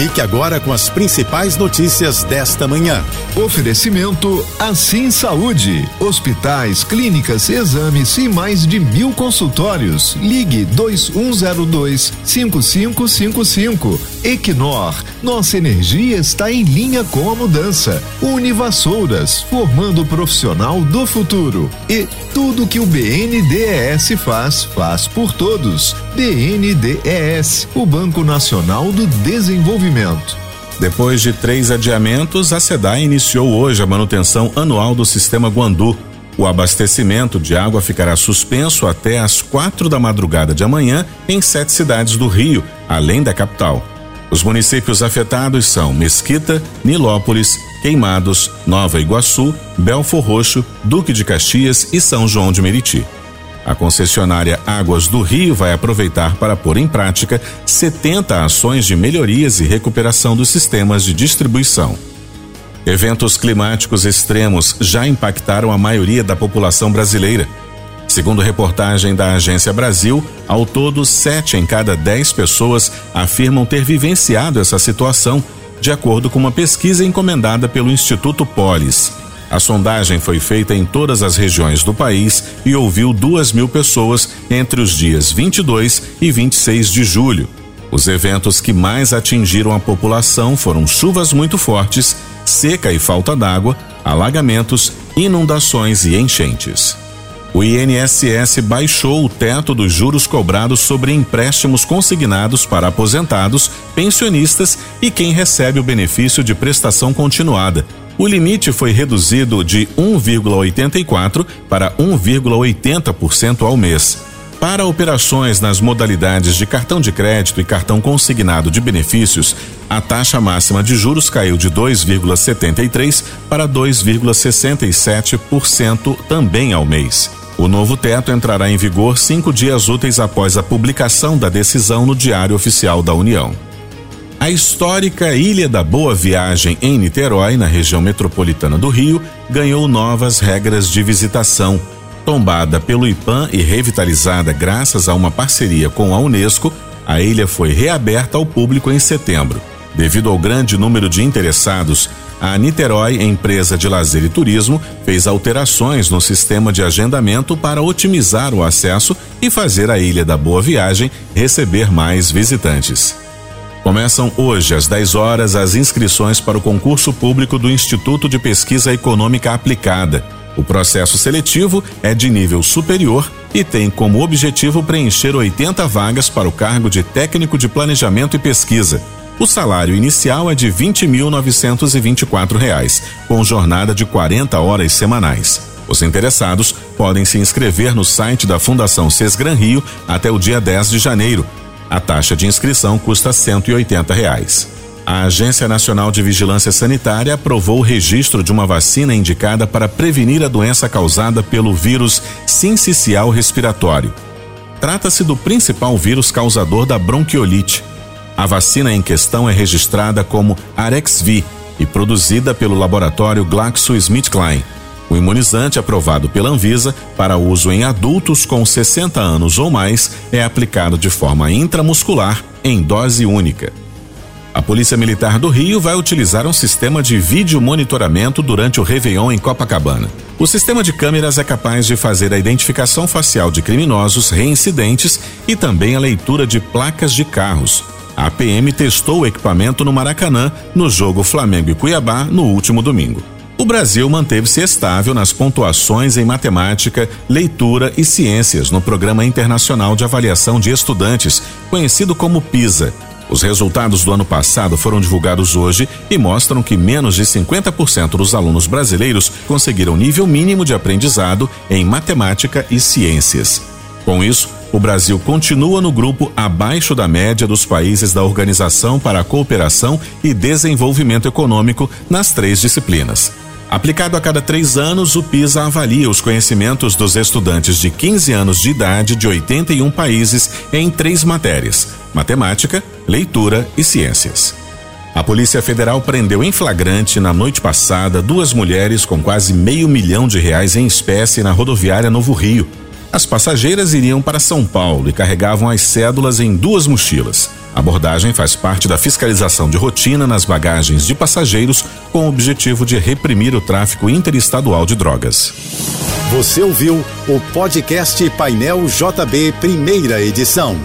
Fique agora com as principais notícias desta manhã. Oferecimento Assim Saúde. Hospitais, clínicas, exames e mais de mil consultórios. Ligue 2102 5555. Equinor. Nossa energia está em linha com a mudança. Univassouras. Formando o profissional do futuro. E tudo que o BNDES faz, faz por todos. BNDES. O Banco Nacional do Desenvolvimento desenvolvimento. Depois de três adiamentos, a SEDAI iniciou hoje a manutenção anual do sistema Guandu. O abastecimento de água ficará suspenso até às quatro da madrugada de amanhã em sete cidades do Rio, além da capital. Os municípios afetados são Mesquita, Nilópolis, Queimados, Nova Iguaçu, Belfor Roxo, Duque de Caxias e São João de Meriti. A concessionária Águas do Rio vai aproveitar para pôr em prática 70 ações de melhorias e recuperação dos sistemas de distribuição. Eventos climáticos extremos já impactaram a maioria da população brasileira. Segundo reportagem da Agência Brasil, ao todo, sete em cada dez pessoas afirmam ter vivenciado essa situação, de acordo com uma pesquisa encomendada pelo Instituto Polis. A sondagem foi feita em todas as regiões do país e ouviu duas mil pessoas entre os dias 22 e 26 de julho. Os eventos que mais atingiram a população foram chuvas muito fortes, seca e falta d'água, alagamentos, inundações e enchentes. O INSS baixou o teto dos juros cobrados sobre empréstimos consignados para aposentados, pensionistas e quem recebe o benefício de prestação continuada, o limite foi reduzido de 1,84% para 1,80% ao mês. Para operações nas modalidades de cartão de crédito e cartão consignado de benefícios, a taxa máxima de juros caiu de 2,73% para 2,67% também ao mês. O novo teto entrará em vigor cinco dias úteis após a publicação da decisão no Diário Oficial da União. A histórica Ilha da Boa Viagem, em Niterói, na região metropolitana do Rio, ganhou novas regras de visitação. Tombada pelo IPAM e revitalizada graças a uma parceria com a Unesco, a ilha foi reaberta ao público em setembro. Devido ao grande número de interessados, a Niterói, empresa de lazer e turismo, fez alterações no sistema de agendamento para otimizar o acesso e fazer a Ilha da Boa Viagem receber mais visitantes. Começam hoje, às 10 horas, as inscrições para o concurso público do Instituto de Pesquisa Econômica Aplicada. O processo seletivo é de nível superior e tem como objetivo preencher 80 vagas para o cargo de técnico de planejamento e pesquisa. O salário inicial é de R$ 20.924, com jornada de 40 horas semanais. Os interessados podem se inscrever no site da Fundação Sesgran Rio até o dia 10 de janeiro a taxa de inscrição custa 180 reais. A Agência Nacional de Vigilância Sanitária aprovou o registro de uma vacina indicada para prevenir a doença causada pelo vírus sincicial respiratório. Trata-se do principal vírus causador da bronquiolite. A vacina em questão é registrada como Arexvi e produzida pelo laboratório GlaxoSmithKline. O imunizante aprovado pela Anvisa para uso em adultos com 60 anos ou mais é aplicado de forma intramuscular em dose única. A Polícia Militar do Rio vai utilizar um sistema de vídeo monitoramento durante o Réveillon em Copacabana. O sistema de câmeras é capaz de fazer a identificação facial de criminosos reincidentes e também a leitura de placas de carros. A PM testou o equipamento no Maracanã no jogo Flamengo e Cuiabá no último domingo o Brasil manteve-se estável nas pontuações em matemática, leitura e ciências no Programa Internacional de Avaliação de Estudantes, conhecido como PISA. Os resultados do ano passado foram divulgados hoje e mostram que menos de 50% dos alunos brasileiros conseguiram nível mínimo de aprendizado em matemática e ciências. Com isso, o Brasil continua no grupo abaixo da média dos países da Organização para a Cooperação e Desenvolvimento Econômico nas três disciplinas. Aplicado a cada três anos, o PISA avalia os conhecimentos dos estudantes de 15 anos de idade de 81 países em três matérias: matemática, leitura e ciências. A Polícia Federal prendeu em flagrante na noite passada duas mulheres com quase meio milhão de reais em espécie na rodoviária Novo Rio. As passageiras iriam para São Paulo e carregavam as cédulas em duas mochilas. A abordagem faz parte da fiscalização de rotina nas bagagens de passageiros com o objetivo de reprimir o tráfico interestadual de drogas. Você ouviu o podcast Painel JB, primeira edição.